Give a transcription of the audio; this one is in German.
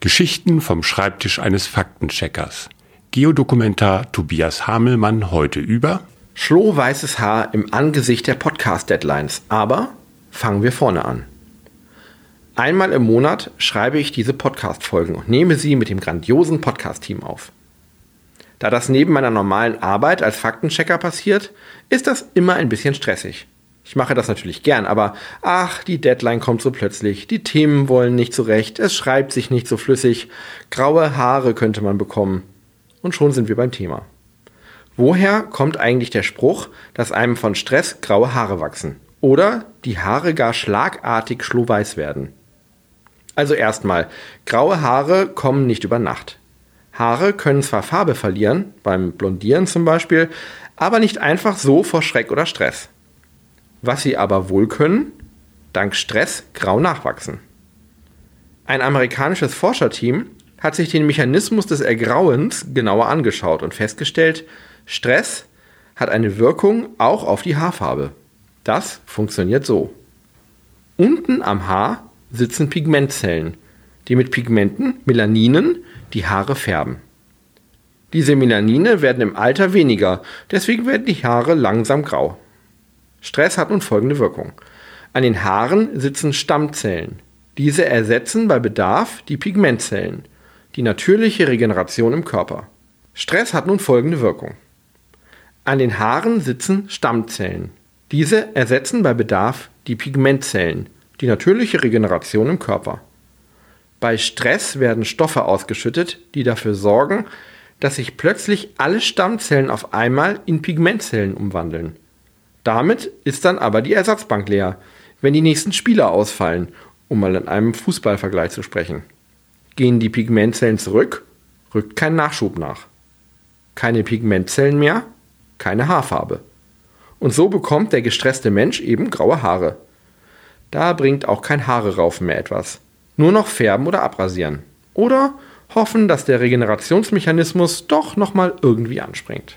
Geschichten vom Schreibtisch eines Faktencheckers. Geodokumentar Tobias Hamelmann heute über Schlohweißes Haar im Angesicht der Podcast-Deadlines. Aber fangen wir vorne an. Einmal im Monat schreibe ich diese Podcast-Folgen und nehme sie mit dem grandiosen Podcast-Team auf. Da das neben meiner normalen Arbeit als Faktenchecker passiert, ist das immer ein bisschen stressig. Ich mache das natürlich gern, aber ach, die Deadline kommt so plötzlich, die Themen wollen nicht so recht, es schreibt sich nicht so flüssig, graue Haare könnte man bekommen. Und schon sind wir beim Thema. Woher kommt eigentlich der Spruch, dass einem von Stress graue Haare wachsen? Oder die Haare gar schlagartig schlohweiß werden? Also erstmal, graue Haare kommen nicht über Nacht. Haare können zwar Farbe verlieren, beim Blondieren zum Beispiel, aber nicht einfach so vor Schreck oder Stress. Was sie aber wohl können, dank Stress grau nachwachsen. Ein amerikanisches Forscherteam hat sich den Mechanismus des Ergrauens genauer angeschaut und festgestellt, Stress hat eine Wirkung auch auf die Haarfarbe. Das funktioniert so. Unten am Haar sitzen Pigmentzellen, die mit Pigmenten, Melaninen, die Haare färben. Diese Melanine werden im Alter weniger, deswegen werden die Haare langsam grau. Stress hat nun folgende Wirkung. An den Haaren sitzen Stammzellen. Diese ersetzen bei Bedarf die Pigmentzellen, die natürliche Regeneration im Körper. Stress hat nun folgende Wirkung. An den Haaren sitzen Stammzellen. Diese ersetzen bei Bedarf die Pigmentzellen, die natürliche Regeneration im Körper. Bei Stress werden Stoffe ausgeschüttet, die dafür sorgen, dass sich plötzlich alle Stammzellen auf einmal in Pigmentzellen umwandeln. Damit ist dann aber die Ersatzbank leer, wenn die nächsten Spieler ausfallen, um mal in einem Fußballvergleich zu sprechen. Gehen die Pigmentzellen zurück, rückt kein Nachschub nach. Keine Pigmentzellen mehr, keine Haarfarbe. Und so bekommt der gestresste Mensch eben graue Haare. Da bringt auch kein Haareraufen mehr etwas. Nur noch färben oder abrasieren. Oder hoffen, dass der Regenerationsmechanismus doch nochmal irgendwie anspringt.